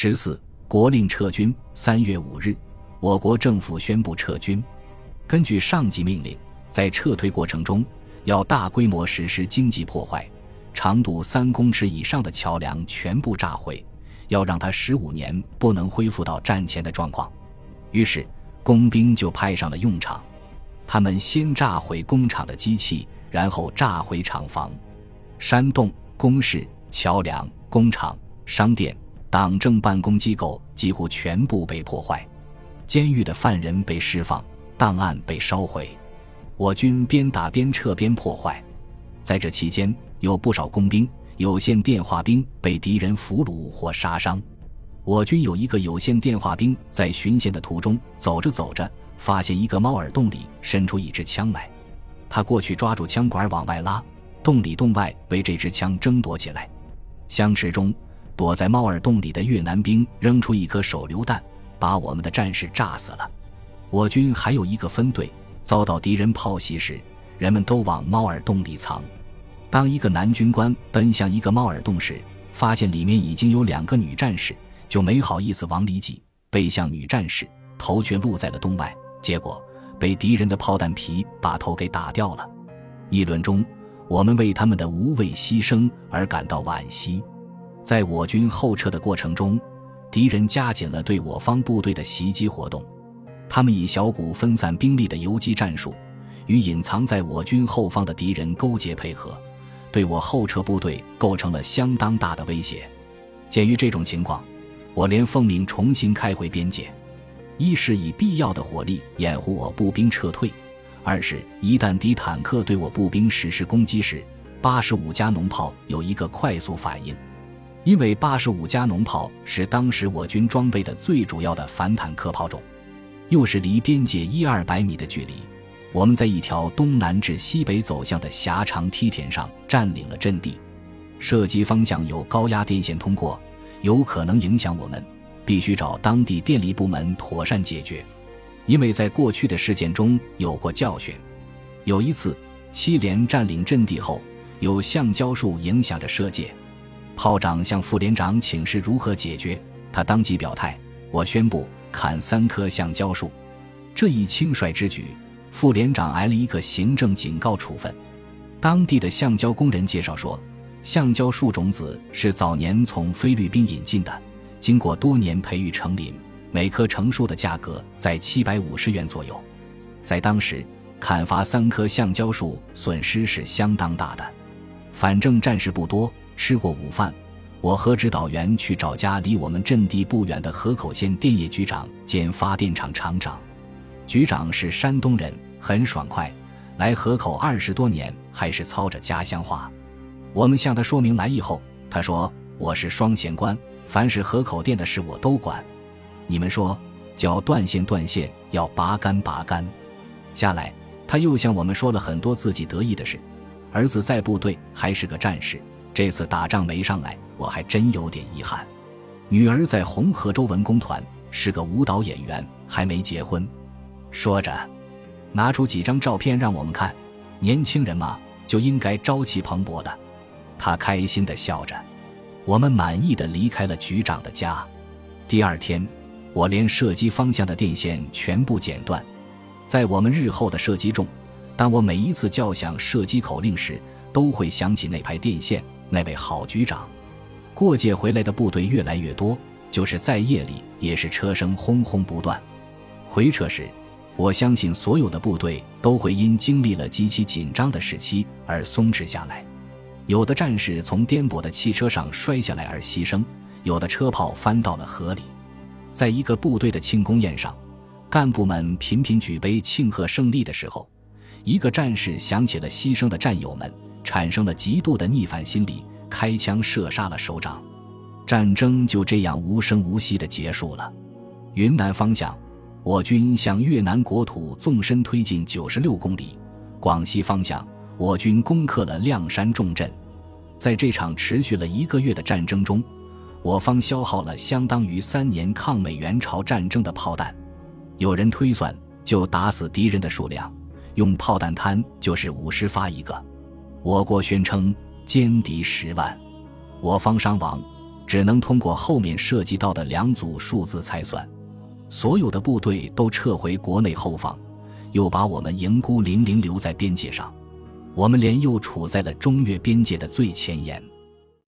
十四，国令撤军。三月五日，我国政府宣布撤军。根据上级命令，在撤退过程中要大规模实施经济破坏，长度三公尺以上的桥梁全部炸毁，要让它十五年不能恢复到战前的状况。于是，工兵就派上了用场。他们先炸毁工厂的机器，然后炸毁厂房、山洞、工事、桥梁、工厂、商店、党政办公机构几乎全部被破坏。监狱的犯人被释放，档案被烧毁。我军边打边撤边破坏。在这期间，有不少工兵、有线电话兵被敌人俘虏或杀伤。我军有一个有线电话兵在巡线的途中，走着走着。发现一个猫耳洞里伸出一支枪来，他过去抓住枪管往外拉，洞里洞外为这支枪争夺起来。相持中，躲在猫耳洞里的越南兵扔出一颗手榴弹，把我们的战士炸死了。我军还有一个分队遭到敌人炮袭时，人们都往猫耳洞里藏。当一个男军官奔向一个猫耳洞时，发现里面已经有两个女战士，就没好意思往里挤，背向女战士，头却露在了洞外。结果被敌人的炮弹皮把头给打掉了。议论中，我们为他们的无畏牺牲而感到惋惜。在我军后撤的过程中，敌人加紧了对我方部队的袭击活动。他们以小股分散兵力的游击战术，与隐藏在我军后方的敌人勾结配合，对我后撤部队构成了相当大的威胁。鉴于这种情况，我连奉命重新开回边界。一是以必要的火力掩护我步兵撤退，二是一旦敌坦克对我步兵实施攻击时，八十五加农炮有一个快速反应。因为八十五加农炮是当时我军装备的最主要的反坦克炮种，又是离边界一二百米的距离，我们在一条东南至西北走向的狭长梯田上占领了阵地，射击方向有高压电线通过，有可能影响我们。必须找当地电力部门妥善解决，因为在过去的事件中有过教训。有一次，七连占领阵地后，有橡胶树影响着射界，炮长向副连长请示如何解决，他当即表态：“我宣布砍三棵橡胶树。”这一轻率之举，副连长挨了一个行政警告处分。当地的橡胶工人介绍说，橡胶树种子是早年从菲律宾引进的。经过多年培育成林，每棵成树的价格在七百五十元左右。在当时，砍伐三棵橡胶树损失是相当大的。反正战士不多，吃过午饭，我和指导员去找家离我们阵地不远的河口县电业局长兼发电厂厂长。局长是山东人，很爽快，来河口二十多年还是操着家乡话。我们向他说明来意后，他说：“我是双线官。”凡是河口店的事我都管，你们说叫断线断线，要拔干拔干。下来，他又向我们说了很多自己得意的事。儿子在部队还是个战士，这次打仗没上来，我还真有点遗憾。女儿在红河州文工团是个舞蹈演员，还没结婚。说着，拿出几张照片让我们看。年轻人嘛，就应该朝气蓬勃的。他开心地笑着。我们满意的离开了局长的家。第二天，我连射击方向的电线全部剪断。在我们日后的射击中，当我每一次叫响射击口令时，都会想起那排电线，那位好局长。过界回来的部队越来越多，就是在夜里也是车声轰轰不断。回撤时，我相信所有的部队都会因经历了极其紧张的时期而松弛下来。有的战士从颠簸的汽车上摔下来而牺牲，有的车炮翻到了河里。在一个部队的庆功宴上，干部们频频举杯庆贺胜利的时候，一个战士想起了牺牲的战友们，产生了极度的逆反心理，开枪射杀了首长。战争就这样无声无息地结束了。云南方向，我军向越南国土纵深推进九十六公里；广西方向。我军攻克了亮山重镇，在这场持续了一个月的战争中，我方消耗了相当于三年抗美援朝战争的炮弹。有人推算，就打死敌人的数量，用炮弹摊就是五十发一个。我国宣称歼敌十万，我方伤亡只能通过后面涉及到的两组数字猜算。所有的部队都撤回国内后方，又把我们营孤零零留在边界上。我们连又处在了中越边界的最前沿。